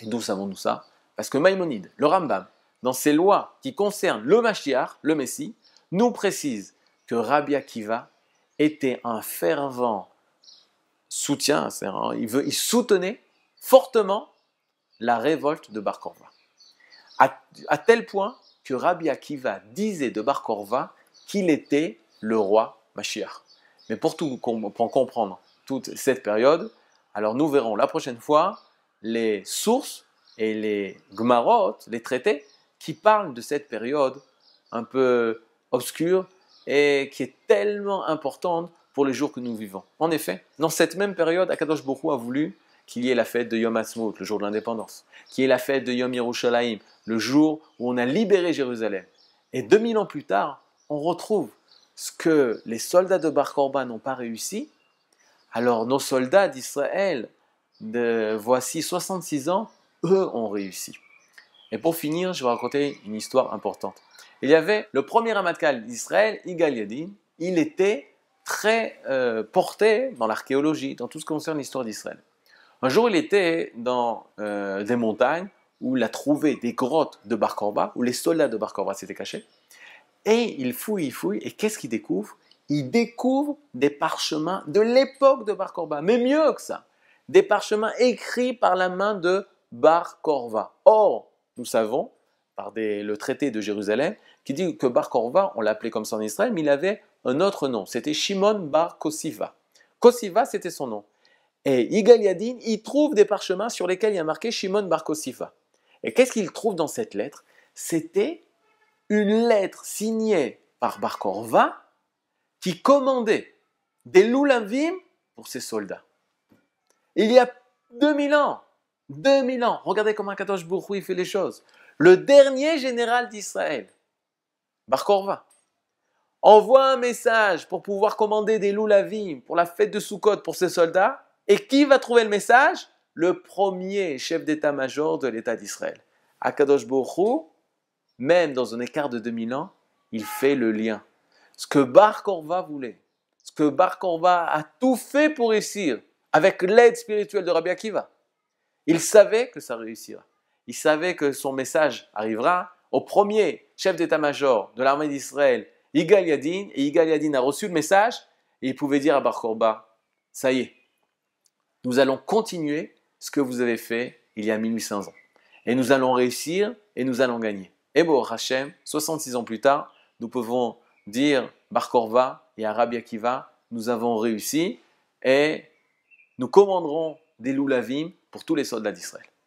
Et d'où savons-nous ça? Parce que Maïmonide, le Rambam, dans ses lois qui concernent le Mashiach, le Messie, nous précise que Rabbi Akiva était un fervent soutien, il, soutenait fortement la révolte de Bar Korva. À, tel point que Rabbi Akiva disait de Bar Korva qu'il était le roi Mashiach. Mais pour, tout, pour comprendre toute cette période, alors nous verrons la prochaine fois les sources et les gmarot, les traités, qui parlent de cette période un peu obscure et qui est tellement importante pour les jours que nous vivons. En effet, dans cette même période, Akadosh Bokhu a voulu qu'il y ait la fête de Yom Ha'atzmaut, le jour de l'indépendance, qu'il y ait la fête de Yom Yerushalayim, le jour où on a libéré Jérusalem. Et 2000 ans plus tard, on retrouve ce que les soldats de Bar Korban n'ont pas réussi. Alors nos soldats d'Israël, de voici 66 ans, eux ont réussi. Et pour finir, je vais raconter une histoire importante. Il y avait le premier Ramatkal d'Israël, Igal Yadin, il était très euh, porté dans l'archéologie, dans tout ce qui concerne l'histoire d'Israël. Un jour, il était dans euh, des montagnes où il a trouvé des grottes de Bar Korba, où les soldats de Bar Korba s'étaient cachés. Et il fouille, il fouille, et qu'est-ce qu'il découvre? Il découvre des parchemins de l'époque de Bar Korba, mais mieux que ça, des parchemins écrits par la main de Bar Korva. Or, nous savons, par le traité de Jérusalem, qui dit que Bar Korva, on l'appelait comme ça en Israël, mais il avait un autre nom. C'était Shimon Bar Kosiva. Kosiva, c'était son nom. Et Yigal Yadin, il trouve des parchemins sur lesquels il y a marqué Shimon Bar Kosiva. Et qu'est-ce qu'il trouve dans cette lettre? C'était une lettre signée par Bar Korva qui commandait des loulavim pour ses soldats. Il y a 2000 ans, 2000 ans, regardez comment Kadosh Bourou il fait les choses. Le dernier général d'Israël, Bar Korva, envoie un message pour pouvoir commander des loulavim pour la fête de Sukkot pour ses soldats. Et qui va trouver le message? Le premier chef d'état-major de l'État d'Israël. Akadosh Baruch même dans un écart de 2000 ans, il fait le lien. Ce que Bar Korva voulait, ce que Bar Korva a tout fait pour réussir, avec l'aide spirituelle de Rabbi Akiva, il savait que ça réussira. Il savait que son message arrivera au premier chef d'état-major de l'armée d'Israël Igal Yadin, et Igal Yadin a reçu le message, et il pouvait dire à Bar Korba, ça y est, nous allons continuer ce que vous avez fait il y a 1800 ans. Et nous allons réussir et nous allons gagner. Et bon, Hachem, 66 ans plus tard, nous pouvons dire Bar Korva et Rabbi Akiva, nous avons réussi et nous commanderons des loulavim pour tous les soldats d'Israël.